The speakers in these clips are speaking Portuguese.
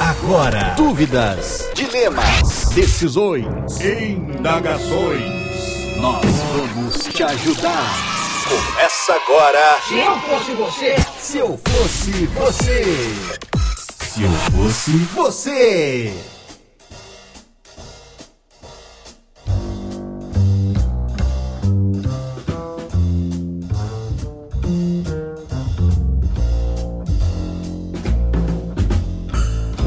Agora, dúvidas, dilemas, decisões, Indagações. nós vamos te ajudar. Começa agora. Se eu fosse você, Se eu fosse você. Se eu fosse você.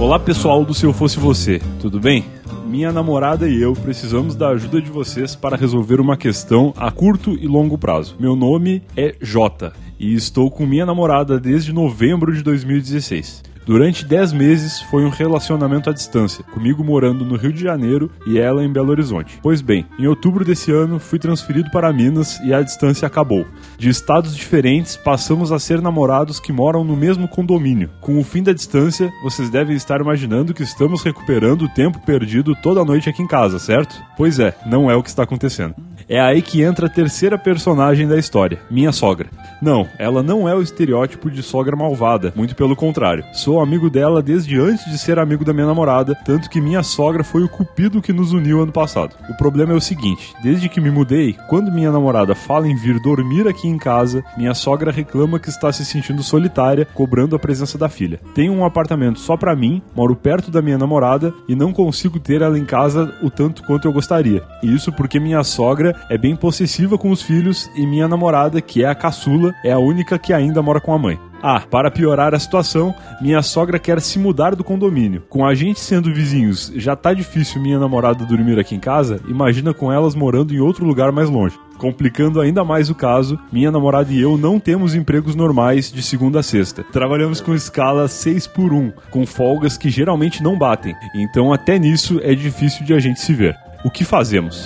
Olá pessoal do Se Eu Fosse Você, tudo bem? Minha namorada e eu precisamos da ajuda de vocês para resolver uma questão a curto e longo prazo. Meu nome é Jota e estou com minha namorada desde novembro de 2016. Durante 10 meses foi um relacionamento à distância, comigo morando no Rio de Janeiro e ela em Belo Horizonte. Pois bem, em outubro desse ano fui transferido para Minas e a distância acabou. De estados diferentes, passamos a ser namorados que moram no mesmo condomínio. Com o fim da distância, vocês devem estar imaginando que estamos recuperando o tempo perdido toda noite aqui em casa, certo? Pois é, não é o que está acontecendo. É aí que entra a terceira personagem da história, minha sogra. Não, ela não é o estereótipo de sogra malvada, muito pelo contrário. Sou amigo dela desde antes de ser amigo da minha namorada, tanto que minha sogra foi o cupido que nos uniu ano passado. O problema é o seguinte: desde que me mudei, quando minha namorada fala em vir dormir aqui em casa, minha sogra reclama que está se sentindo solitária, cobrando a presença da filha. Tenho um apartamento só pra mim, moro perto da minha namorada e não consigo ter ela em casa o tanto quanto eu gostaria. Isso porque minha sogra é bem possessiva com os filhos e minha namorada, que é a caçula, é a única que ainda mora com a mãe. Ah, para piorar a situação, minha sogra quer se mudar do condomínio. Com a gente sendo vizinhos, já tá difícil minha namorada dormir aqui em casa, imagina com elas morando em outro lugar mais longe. Complicando ainda mais o caso, minha namorada e eu não temos empregos normais de segunda a sexta. Trabalhamos com escala 6 por 1, com folgas que geralmente não batem. Então até nisso é difícil de a gente se ver. O que fazemos?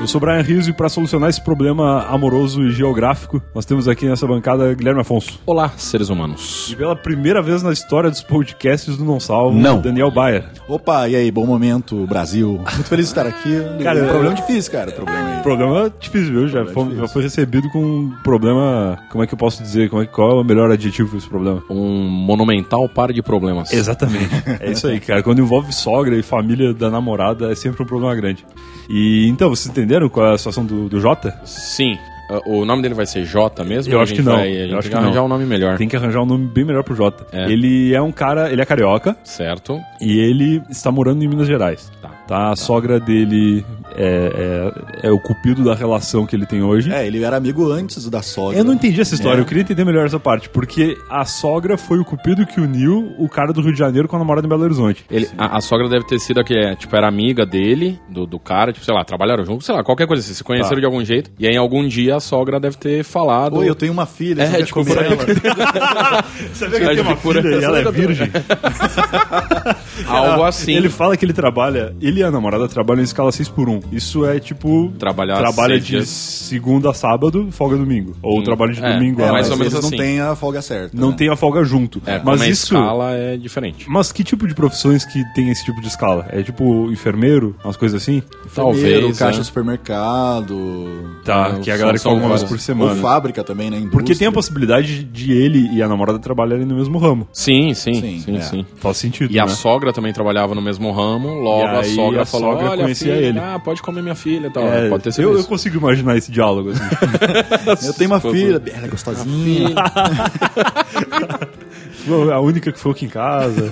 Eu sou Brian Rizzo e para solucionar esse problema amoroso e geográfico, nós temos aqui nessa bancada Guilherme Afonso. Olá, seres humanos. E pela primeira vez na história dos podcasts do Não Salvo, Não. Daniel Bayer. Opa, e aí, bom momento, Brasil. Muito feliz de estar aqui. Cara, um eu- problema difícil, cara, problema aí. Problema difícil, viu? Já, foi, difícil. já foi recebido com um problema. Como é que eu posso dizer? Como é, qual é o melhor adjetivo para esse problema? Um monumental par de problemas. Exatamente. é isso aí, cara. Quando envolve sogra e família da namorada, é sempre um problema grande. E então, vocês entenderam qual é a situação do, do Jota? Sim. Uh, O nome dele vai ser J mesmo? Eu acho que não. Vai, Eu acho que arranjar não. um nome melhor. Tem que arranjar um nome bem melhor pro Jota. É. Ele é um cara, ele é carioca Certo. e ele está morando em Minas Gerais. Tá. Tá, a sogra dele é, é, é o cupido da relação que ele tem hoje. É, ele era amigo antes da sogra. Eu não entendi essa história, É. eu queria entender melhor essa parte, porque a sogra foi o cupido que uniu o cara do Rio de Janeiro com a namorada em Belo Horizonte. Ele, a, a sogra deve ter sido a que, é, tipo, era amiga dele, do, do cara, tipo, sei lá, trabalharam juntos, sei lá, qualquer coisa assim, se conheceram Tá. de algum jeito. E aí, em algum dia, a sogra deve ter falado. Oi, eu tenho uma filha, É, você quer tipo, comer por ela? Sabia que ele tem uma filha e ela é virgem? Algo assim. Ele fala que ele trabalha, ele e a namorada trabalham em escala 6 por 1 Isso é tipo. Trabalhar Trabalha de dias. segunda a sábado, folga domingo. Ou Hum, trabalho de é, domingo é, a mais mas ou menos assim. não têm a folga certa. Não né? tem a folga junto. É, mas como a isso. escala é diferente. Mas que tipo de profissões que tem esse tipo de escala? É tipo enfermeiro, umas coisas assim? Enfermeiro, Talvez, caixa é. do supermercado. Tá, É, que a são- galera que folga uma vez por Ou semana. fábrica também, né? Indústria. Porque tem a possibilidade de ele e a namorada trabalharem no mesmo ramo. Sim, sim, Sim, sim, é. sim. Faz sentido, E a né? sogra também trabalhava no mesmo ramo, logo a aí sogra a sogra olha, conhecia filha, ele." ah, pode comer minha filha e tal. É, pode ter sido eu, eu consigo imaginar esse diálogo assim. Eu tenho uma filha, ela é gostosinha. A única que foi aqui em casa.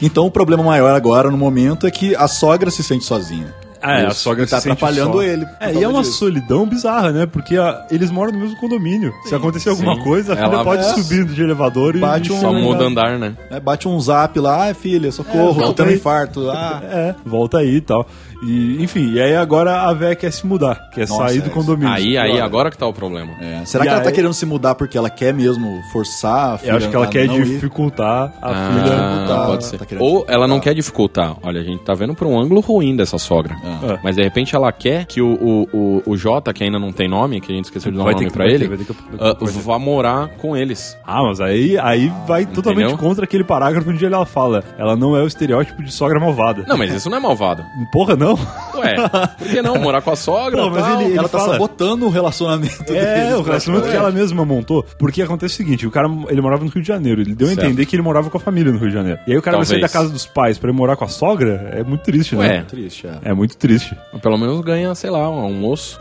Então o problema maior agora, no momento, é que a sogra se sente sozinha. É, a sogra E tá se atrapalhando só. ele É, e é uma disso. solidão bizarra, né? Porque a- eles moram no mesmo condomínio. Se acontecer alguma Sim. coisa, a filha Ela- pode É. subir de elevador e. Bate um- Só muda andar, né? É, bate um zap lá, ah, filha, socorro, tô volta tendo aí. infarto. Ah, É, volta aí e tal. E, enfim, e aí agora a véia quer se mudar, quer Nossa, sair é do isso. condomínio. Aí, aí, Agora. agora que tá o problema. é. Será E que ela tá querendo se mudar porque ela quer mesmo forçar a filha Eu acho que ela quer ir? dificultar a Ah, filha. dificultar, pode ser. tá Ou dificultar. ela não quer dificultar. Olha, a gente tá vendo por um ângulo ruim dessa sogra. Ah. Mas de repente ela quer que o, o, o, o Jota, que ainda não tem nome, que a gente esqueceu de dar um Vai nome ter que- pra vai ele, ter, ah, ter. vá morar com eles. Ah, mas aí, aí vai totalmente Entendeu? contra aquele parágrafo onde ela fala. Ela não é o estereótipo de sogra malvada. Não, mas isso não é malvado. Porra, não. Ué, por que não? Morar com a sogra Pô, mas tal. ele- Ela tá fala- sabotando o relacionamento É, deles, o relacionamento que ela mesma montou. Porque acontece o seguinte, o cara, ele morava no Rio de Janeiro. Ele deu a Certo. entender que ele morava com a família no Rio de Janeiro. E aí o cara vai sair da Talvez. casa dos pais pra ir morar com a sogra, é muito triste, Ué, né? Triste, é. É muito triste. Pelo menos ganha, sei lá, um almoço.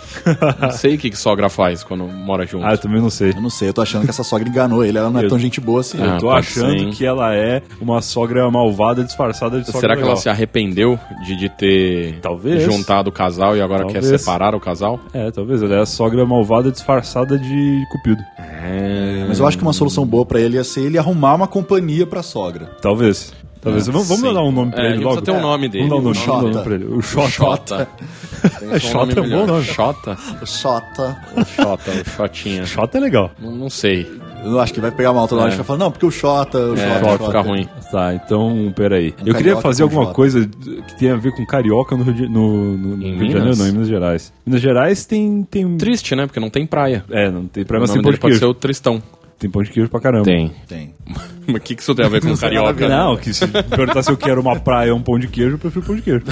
não sei o que, que sogra faz quando mora junto. Ah, eu também não sei. Eu não sei, eu tô achando que essa sogra enganou ele. Ela não é Eu- tão gente boa assim. Ah, Eu tô pode achando hein? que ela é uma sogra malvada disfarçada de sogra Será que ela se arrependeu de, de ter Talvez. juntado o casal e agora quer Talvez. separar o casal? É, talvez. Ela é a sogra malvada disfarçada de cupido. É... Mas eu acho que uma solução boa pra ele ia ser ele arrumar uma companhia pra sogra. Talvez. Talvez. vamos vamos sim. dar um nome pra É, ele logo? precisa ter um nome dele. Vamos dar um nome, vamos um Xota. nome pra ele. O Xota. Xota. Tem ser Xota é um bom nome. Xota? Xota. O Xota, o Xotinha. Xota é legal. Não, não sei. Eu acho que vai pegar mal toda hora. É. A gente vai falar, não, porque o Xota, o É, Xota, vai Xota. ficar ruim. Tá, então, peraí. eu queria fazer alguma Jota. coisa que tenha a ver com carioca no Rio de, no, no, no Rio de Minas? Janeiro, não, em Minas Gerais. Minas Gerais tem. tem... Triste, né? Porque não tem praia. É, não tem O pra mas nome tem de pode ser o Tristão. Tem pão de queijo pra caramba. Tem. Tem. Mas o que, que isso tem a ver com carioca? Não, que se perguntar se eu quero uma praia ou um pão de queijo, eu prefiro pão de queijo.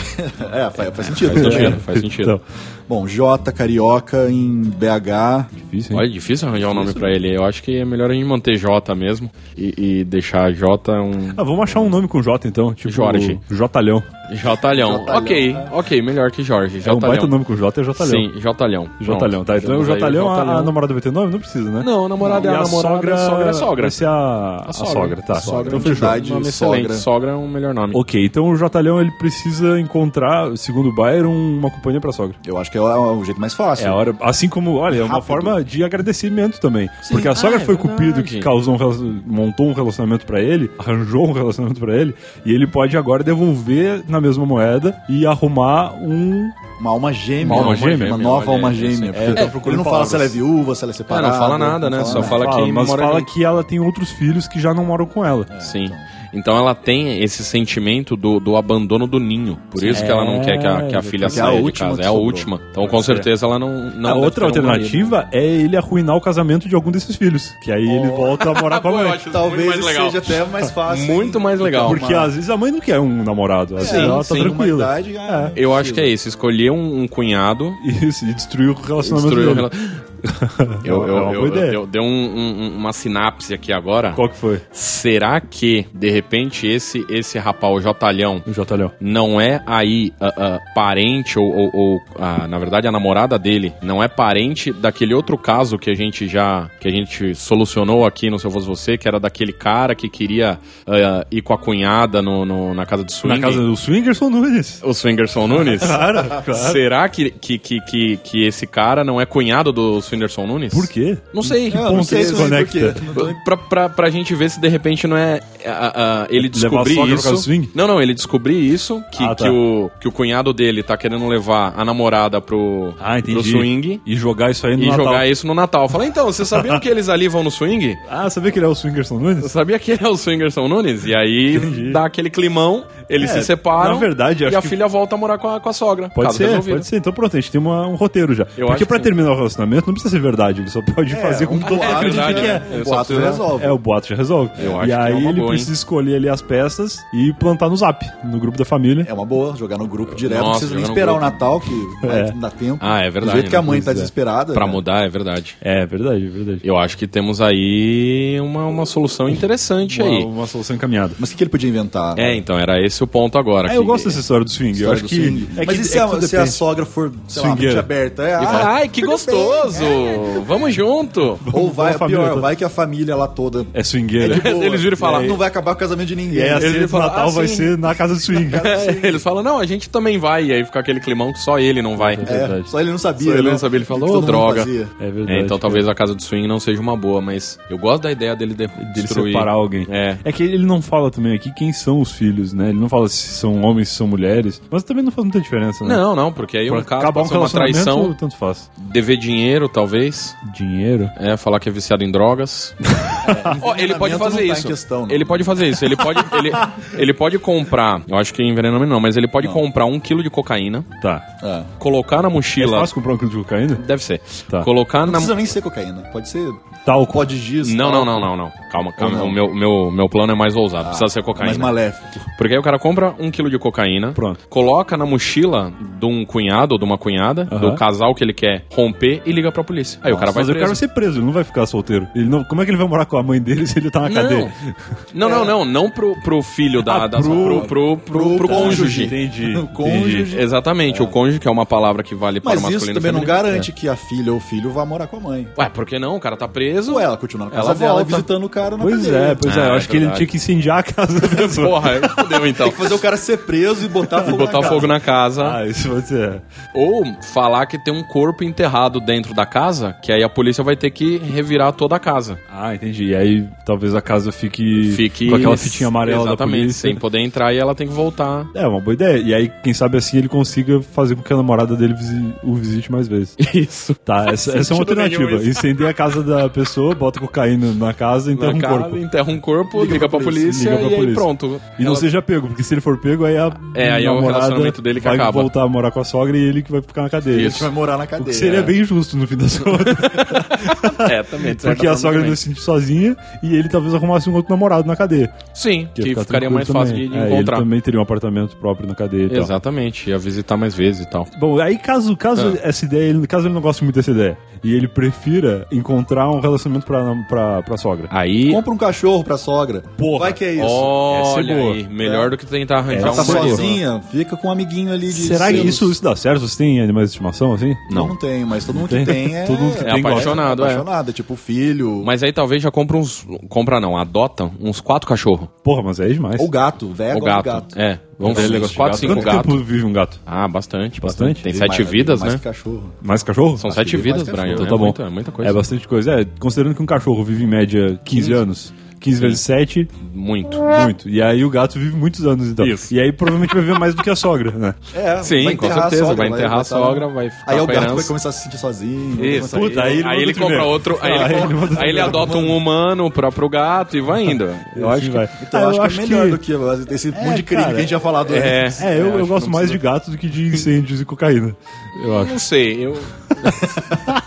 É, faz, faz sentido. Faz né? sentido, faz sentido. Então, Bom, Jota, Carioca, em BH. difícil, hein? Olha, é difícil arranjar um nome pra ele. Eu acho que é melhor a gente manter J mesmo e, e deixar J um Ah, vamos achar um nome com J então. Tipo, Jorge. Jotalhão. Jotalhão. Jotalhão, Ok, é. ok, melhor que Jorge. É um baita Jotalhão. nome com J, é Jotalhão. Sim, Jotalhão. Jotalhão, tá. Então o Jotalhão, a- a, Jotalhão. namorada vai ter nome? Não precisa, né? Não, a namorada E é a namorada, sogra, sogra é sogra. Vai ser a, a sogra. tá. A sogra, então fechou. entidade. Nome sogra. excelente. Sogra é um melhor nome. Ok, então o Jotalhão ele precisa encontrar, segundo o Byron, uma companhia pra sogra. Eu acho que é o, o jeito mais fácil. É a hora, assim como, olha, é uma Rápido. forma de agradecimento também. Porque a Ah, sogra é foi verdade. cupido que causou um, montou um relacionamento pra ele, arranjou um relacionamento pra ele, e ele pode agora devolver na mesma moeda e arrumar um Uma alma gêmea. Uma alma gêmea? Uma nova alma sim. gêmea. É, porque tá ele não fala se ela é viúva, se ela é separada. Ah, não fala nada, né? Só fala fala, que mas mora fala que ela tem outros filhos que já não moram com ela. Sim. Então ela tem esse sentimento do, do abandono do ninho. Por isso que ela não quer que a, que a filha porque é a saia de casa. É a última. Então com certeza ela não. não a deve outra alternativa é ele arruinar o casamento de algum desses filhos. Que aí ele volta a morar com a mãe. Talvez muito mais legal. seja até mais fácil. Muito mais legal. Porque às vezes a mãe não quer um namorado. Às vezes ela tá sim, tranquila. Ah, Eu acho que é isso. Escolher um, um cunhado. Isso, e destruir o relacionamento Destruir o dele. rela- Eu, É eu, eu, eu- dei um- um- uma sinapse aqui agora. Qual que foi? Será que, de repente, esse, esse rapaz, o Jotalhão, O Jotalhão. não é aí ah, ah, parente, ou, ou- ou, ah, na verdade a namorada dele, não é parente daquele outro caso que a gente já, que a gente solucionou aqui no Se Eu Fosse Você, que era daquele cara que queria ah, ir com a cunhada no, no- na casa do swing. Na casa do Swingerson Nunes. O Swingerson Nunes? Claro, claro. Será que, que, que, que, que esse cara não é cunhado do Swingerson Nunes? Por quê? Não sei. Não ponto sei se também por quê. Não Pra, pra, pra gente ver se de repente não é ah, ah, ele a descobrir isso. swing? Não, não, ele descobrir isso, que, Ah, tá. que, o, que o cunhado dele tá querendo levar a namorada pro, Ah, pro swing E jogar isso aí no e Natal. jogar isso no Natal. Fala, então, vocês sabiam que eles ali vão no swing? Ah, sabia que ele é o Swingerson Você Nunes? sabia que ele é o Swingerson Nunes? E aí Entendi. dá aquele climão, eles É, se separam na verdade, e acho a que- filha volta a morar com a, com a sogra. Pode ser, resolvido. pode ser. Então pronto, a gente tem uma- um roteiro já. Eu Porque pra que- terminar o relacionamento não precisa ser verdade, ele só pode fazer com que todo mundo acredite que né? é. Ele O boato precisa- resolve. É, o boato já resolve. Eu acho e que é aí uma ele boa, precisa escolher ali as peças e plantar no zap, no grupo da família. É uma boa, jogar no grupo direto. Nossa, não precisa nem esperar o. Natal, que É. não dá tempo. Ah, é verdade, Do jeito que a né? mãe tá é. desesperada. Pra né? mudar, é verdade. É verdade, é verdade. Eu acho que temos aí uma, uma solução interessante Uma, aí. uma solução encaminhada. Mas o que, que ele podia inventar? É, então, era esse o ponto agora. É, eu gosto dessa história do swing. eu História acho do que. swing. É Mas que, e se, é a, que tudo se a sogra for, sei lá, mente aberta? É, E ah, fala, ai, que gostoso! Vamos junto! Ou vai, família pior, vai que a família lá toda É swingueira. é. Eles viram e falam, não vai acabar o casamento de ninguém. E aí a Ele de fala, Natal ah, vai sim. ser na casa do swing. É, eles falam, não, a gente também vai. E aí fica aquele climão que só ele não vai. É, verdade. só ele não sabia. Só ele né? não sabia, ele falou, Que "Ô, todo mundo droga." É verdade. É, então talvez a casa do swing não seja uma boa, mas eu gosto da ideia dele de, Dele destruir. separar alguém. É. É que ele não fala também aqui quem são os filhos, né? Ele não fala se são homens, se são mulheres. Mas também não faz muita diferença, né? Não, não, porque aí Pra um caso acabar um uma traição, tanto faz. dever dinheiro, talvez. Dinheiro. É, falar que é viciado em drogas. Ó, ele pode fazer tá isso. questão, ele pode fazer isso. Ele pode, ele, ele pode comprar. Eu acho que envenenamento não, mas ele pode comprar um quilo de cocaína, Tá. É. colocar na É mochila. fácil comprar um quilo de cocaína? Deve ser. Tá. Colocar Não na. precisa nem ser cocaína. Pode ser Talco. pó de giz. Não, não, não, não, não. Calma, calma. Não? O meu, meu, meu plano é mais ousado. Precisa ser cocaína. Mais maléfico. Porque aí o cara compra um quilo de cocaína, Pronto. coloca na mochila de um cunhado ou de uma cunhada, Aham. do casal que ele quer romper e liga pra polícia. Aí o cara vai Mas o cara vai ser preso, ele não vai ficar solteiro. Ele não, como é que ele vai morar com a mãe dele se ele tá na cadeia? Não, não, não, não pro, pro filho da, Ah, da pro- pro, pro, pro, pro cônjuge. Entendi. O cônjuge. entendi. Exatamente, o cônjuge, que é uma palavra que vale para Mas o masculino isso e também não garante que a filha ou o filho vá morar com a mãe. Ué, por que não? O cara tá preso. Ou ela continua na casa Ela dela volta. visitando o cara na Pois é, pois é. Eu é acho que ele tinha que incendiar a casa da pessoa. Porra, fodeu então. Tem que fazer o cara ser preso e botar fogo Botar na fogo casa. na casa. Ah, isso pode ser. Ou falar que tem um corpo enterrado dentro da casa, que aí a polícia vai ter que revirar toda a casa. Ah, entendi. E aí talvez a casa fique, Fique com aquela fitinha amarela da Exatamente, polícia. sem poder entrar e ela tem que voltar. É, uma boa ideia. E aí, quem sabe assim, ele consiga fazer com que a namorada dele visi- o visite mais vezes. Isso. Tá, essa, essa é uma alternativa. isso. Incender a casa da pessoa, bota cocaína na casa e enterra Na um casa, corpo. enterra um corpo, liga, Liga pra pra polícia, Liga pra e aí polícia. pronto. E não Ela- seja pego, porque se ele for pego, aí a É, aí é o namorada relacionamento dele que vai acaba. voltar a morar com a sogra e ele que vai ficar na cadeia. A gente vai morar na O cadeia. que seria bem justo no fim das contas. É, também. porque a sogra não se sente sozinha e ele talvez arrumasse um outro namorado na cadeia. Sim, que ficar ficaria mais fácil também. de É, encontrar. Ele também teria um apartamento próprio na cadeia e tal. Exatamente, ia visitar mais vezes e tal. Bom, aí caso, caso Ah. essa ideia, ele- caso ele não goste muito dessa ideia, e ele prefira encontrar um relacionamento pra, pra, pra sogra. Aí, Compra um cachorro pra sogra. Porra. Vai que é isso. olha é aí, melhor do que tentar arranjar Ela um tá é sozinha, fica com um amiguinho ali de Será que isso, isso dá certo? Você tem animais de estimação assim? Não, não tem, mas todo mundo Tem? que tem é... Todo mundo que É tem gosta. apaixonado, é. apaixonado, é tipo filho. Mas aí talvez já compra uns. Compra não, adota uns quatro cachorros. Porra, mas aí é demais. Ou gato, velho. O gato. É, vamos ver, Negócio quatro, gato. cinco Quanto gatos. tempo vive um gato? Ah, bastante, Bastante? bastante. Tem Vive sete mais- vidas, mais né? que cachorro. Mais cachorro? São Acho sete vidas, mais Brian. Então é tá bom. Muita, é muita coisa. É bastante coisa. É, considerando que um cachorro vive em média 15 anos, 15 vezes 7, Muito. muito. E aí o gato vive muitos anos, então. Isso. E aí provavelmente vai viver mais do que a sogra, né? É, Sim, com certeza, sogra, vai enterrar a sogra, vai ficar Aí o gato vai começar a se sentir sozinho. Isso, Puta, aí ele aí ele compra outro, aí, Ah, ele, aí compra- ele aí ele adota um humano pra, pro gato e vai indo. Eu acho que vai. Então, Ah, eu acho que é melhor do que esse monte de crime cara. que a gente já falado É. antes. É, eu, eu acho que gosto mais de gato do que de incêndios e cocaína. Eu acho. não sei, eu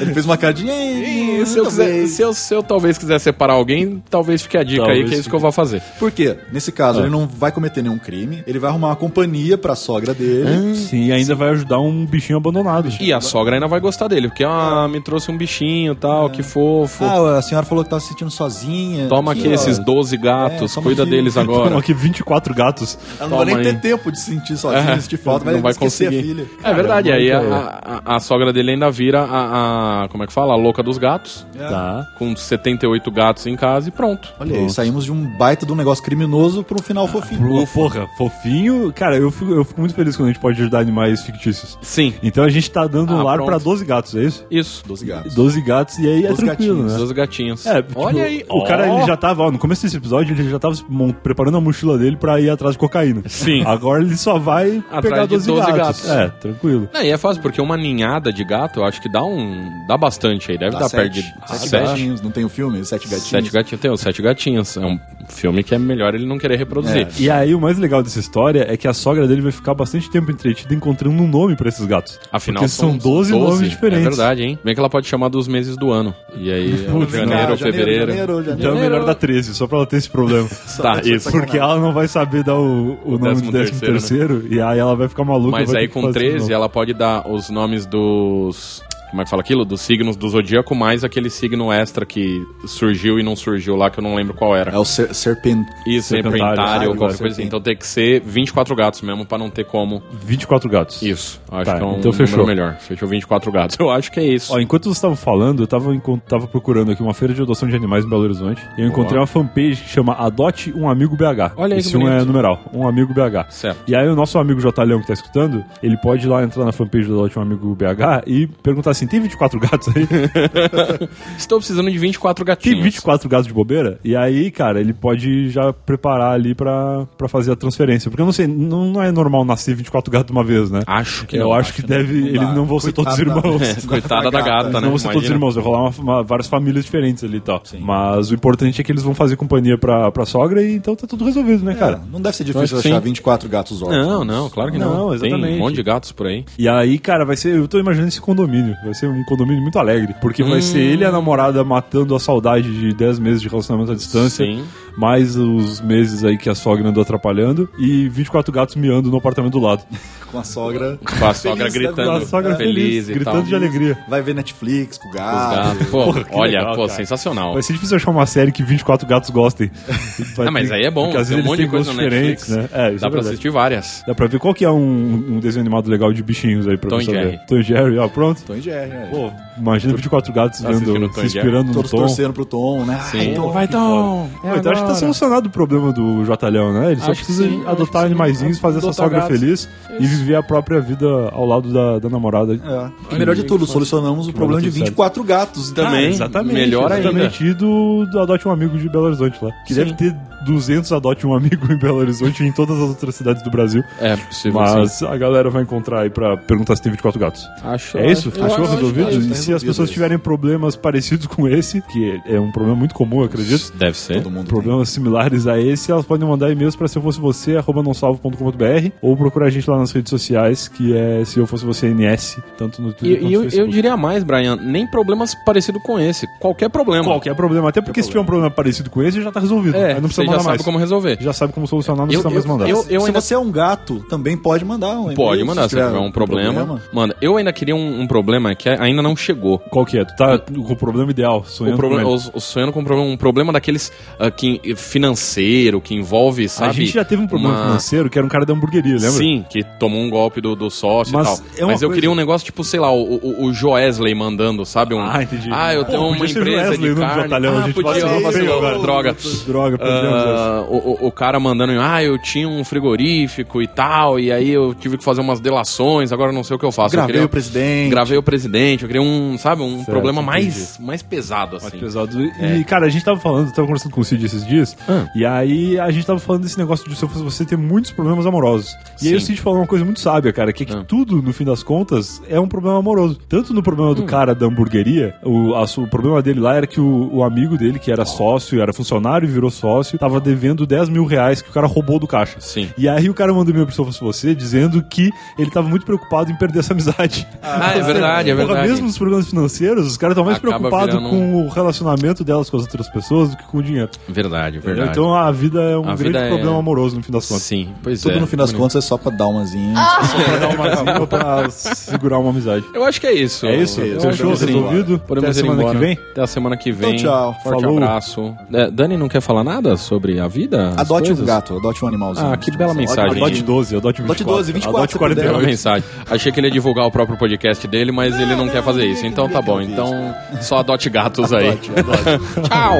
Ele fez uma cara de... "Eh, E se eu, quiser, talvez." se, eu, se eu talvez quiser separar alguém, talvez fique a dica Talvez aí, que é isso que eu vou fazer. Por quê? Nesse caso, ele não vai cometer nenhum crime, ele vai arrumar uma companhia pra sogra dele. Sim, e ainda vai ajudar um bichinho abandonado. E a sogra ainda vai gostar dele, porque ah, me trouxe um bichinho e tal, que fofo. Ah, a senhora falou que tava se sentindo sozinha. Toma aqui ó. esses 12 gatos, É, toma cuida aqui. deles Toma agora. aqui 24 gatos. Ela não vai nem Toma ter tempo de se sentir sozinha, É, sentir falta, vai, não vai esquecer conseguir. a filha. É verdade, aí a, a, a sogra dele ainda vira a, a- Como é que fala? A louca dos gatos. Tá. Com 78 gatos em casa e pronto. Olha aí, saímos de um baita de um negócio criminoso pra um final fofinho. Pro, porra, fofinho. Cara, eu fico, eu fico muito feliz quando a gente pode ajudar animais fictícios. Sim, Então a gente tá dando um Ah, lar pronto. pra 12 gatos, é isso? isso. 12 gatos. 12 gatos, e aí é 12 tranquilo, gatinhos. né? 12 gatinhos. É, tipo, Olha aí. O cara ele já tava, ó, no começo desse episódio, ele já tava mon- preparando a mochila dele pra ir atrás de cocaína. Sim. Agora ele só vai Atrás pegar de 12, 12 gatos. gatos. É, tranquilo. Não, e é fácil, porque uma ninhada de gato, eu acho que dá um. Dá bastante aí. Deve Dá dar sete. perto de Sete sete. gatinhos, não tem o filme? Sete gatinhos. Sete gatinhos. Tem os sete gatinhos. É um filme que é melhor ele não querer reproduzir. É. E aí o mais legal dessa história é que a sogra dele vai ficar bastante tempo entretida encontrando um nome pra esses gatos. Afinal, Porque são 12, nomes diferentes. É verdade, hein? Bem que ela pode chamar dos meses do ano. E aí, é Putz, janeiro, Ah, fevereiro. Janeiro, janeiro. Então é melhor dar 13, só pra ela ter esse problema. Tá, isso. Porque ela não vai saber dar o, o, nome do décimo 13 terceiro, terceiro, e aí ela vai ficar maluca. Mas vai aí com fazer de 13 novo. ela pode dar os nomes dos. Como é que fala aquilo? Dos signos do zodíaco, mais aquele signo extra que surgiu e não surgiu lá, que eu não lembro qual era. É o ser, serpent... Isso, serpentário, serpentário ou qualquer coisa assim. Então tem que ser 24 gatos mesmo, pra não ter como. 24 gatos. Isso. Acho Tá, que é um então número fechou. melhor. Fechou 24 gatos. Eu acho que é isso. Ó, enquanto vocês estavam falando, eu tava, tava procurando aqui uma feira de adoção de animais em Belo Horizonte. E eu encontrei Ó. uma fanpage que chama Adote um Amigo BH. Olha aí que Esse um é numeral, um amigo BH. Certo. E aí o nosso amigo J. Leão que tá escutando, ele pode ir lá entrar na fanpage do Adote um Amigo BH e perguntar assim, tem 24 gatos aí? Estou precisando de 24 Tem gatinhos. 24 gatos de bobeira? E aí, cara, ele pode já preparar ali pra, pra fazer a transferência. Porque eu não sei, não, não é normal nascer 24 gatos de uma vez, né? Acho que eu não, acho que deve. eles dá. não vão ser todos irmãos. É, coitada da gata, né? Não vão ser todos irmãos, vai rolar uma- uma- várias famílias diferentes ali e tal. Mas o importante é que eles vão fazer companhia pra, pra sogra e então tá tudo resolvido, né, cara? Cara, não deve ser difícil achar sim. 24 gatos órfãos. Não, não, claro que não. Não, Tem exatamente. um monte de gatos por aí. E aí, cara, vai ser. Eu tô imaginando esse condomínio. Vai ser um condomínio muito alegre. Porque vai ser ele e a namorada matando a saudade de 10 meses de relacionamento à distância. Sim. Mais os meses aí que a sogra andou atrapalhando. E 24 gatos miando no apartamento do lado. Com a sogra. Com a sogra Feliz, gritando. a sogra feliz, feliz e gritando tal. de alegria. Vai ver Netflix com o gato. Pô, Porra, olha, legal, pô, cara. sensacional. Vai ser difícil achar uma série que 24 gatos gostem. Vai Ah, mas aí é bom, Porque às tem vezes um monte eles de têm coisa diferentes, né? É, isso Dá é pra verdade. assistir várias. Dá pra ver qual que é um, um desenho animado legal de bichinhos aí pra Tom você Jerry. ver. Tom Jerry, ó, pronto. Tom Jerry, né? Pô, imagina 24 gatos Tá vendo, se Jerry? inspirando no Todos Tom. torcendo pro Tom, né? Sim. Ai, Tom. Vai, Tom! Pô, então acho que tá solucionado o problema do Jotalhão, né? Ele só Acho precisa sim, adotar animaizinhos, fazer essa sogra gatos. feliz e viver a própria vida ao lado da, da namorada. É. E melhor de tudo, solucionamos o problema de tudo certo. 24 gatos. Também. Ah, exatamente. melhor ainda. exatamente. E do, do Adote um Amigo de Belo Horizonte lá. Que Sim. deve ter 200 Adote um Amigo em Belo Horizonte e em todas as outras cidades do Brasil. É possível, Mas sim. a galera vai encontrar aí pra perguntar se tem 24 gatos. Acho, É isso? eu Achou acho- resolvido? acho que e se as pessoas isso. tiverem problemas parecidos com esse, que é um problema muito comum, eu acredito, Deve ser. Todo mundo tem. problemas similares a esse, elas podem mandar e-mails para se eu fosse você, arroba nãosalvo.com.br ou procurar a gente lá nas redes sociais, que é se eu fosse você NS, tanto no E, Twitter e quanto eu, no eu Facebook. diria mais, Brian, nem problemas parecidos com esse. Qualquer problema. Qualquer problema, até porque se tiver um problema parecido com esse, já tá resolvido. É, não precisa já sabe mais. como resolver. Já sabe como solucionar, não Eu- precisa mais eu- mandar. eu- se ainda- você é um gato, também pode mandar um. Pode mandar, se tiver um algum problema. Manda, eu ainda queria um, um problema que ainda não chegou. Qual que é? Tu tá com o problema ideal, sonhando O problema, com ele. os sonhando com um problema, um problema daqueles ah, que, financeiro, que envolve, sabe? A gente já teve um problema uma- financeiro que era um cara da hamburgueria, lembra? Sim, que tomou um golpe do, do sócio Mas e tal. é Mas eu coisa- queria um negócio tipo, sei lá, o, o, o Joesley mandando, sabe? Um, Ah, entendi. Ah, eu Pô, tenho uma empresa Wesley, de o carne. a ah, gente podia, agora. droga. Droga, perdemos Ah, o, o- cara mandando, ah, eu tinha um frigorífico e tal, e aí eu tive que fazer umas delações, agora eu não sei o que eu faço. Eu Gravei queria- o presidente. Gravei o presidente, eu queria um, sabe, um Certo, problema entendi. mais, mais pesado, Mais assim. pesado. E, cara, a gente tava falando, tava conversando com o Cid esses dias, Ah. e aí a gente tava falando desse negócio de se eu fosse você ter muitos problemas amorosos. E aí o Sim. Cid falou uma coisa muito sábia, cara, que, é que Ah. tudo, no fim das contas, é um problema amoroso. Tanto no problema Hum. do cara da hamburgueria, o, a o problema dele lá era que o, o amigo dele, que era sócio, era funcionário e virou sócio, tava devendo 10 mil reais que o cara roubou do caixa. Sim. E aí o cara mandou e-mail eu fosse você, dizendo que ele tava muito preocupado em perder essa amizade. Ah, é verdade, é Porra, verdade. mesmo nos problemas financeiros, os caras estão mais preocupados virando com o relacionamento delas com as outras pessoas do que com o dinheiro. Verdade, verdade. Então a vida é um A grande é- problema amoroso no fim das contas. Sim, pois Tudo é. no fim das contas é só pra dar umazinha. Pra dar uma casinha ou pra segurar uma amizade. Eu acho que é isso. É isso? Eu Fechou? acho que sim. Resolvido? Podemos Até semana embora. que vem? Até a semana que vem. Então, tchau. Forte Falou. abraço. É, Dani não quer falar nada sobre a vida? Adote coisas? um gato, adote um animalzinho. Ah, que bela mensagem. Adote 12, adote 24. Adote 12, 24 adote se Bela 48. mensagem. Achei que ele ia divulgar o próprio podcast dele, mas ele não, quer fazer isso. Então tá bom. Então só adote gatos aí. Tchau.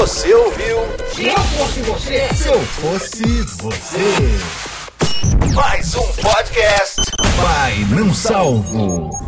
Você ouviu? Se eu fosse você. Se eu fosse você. Mais um podcast. Vai, não salvo.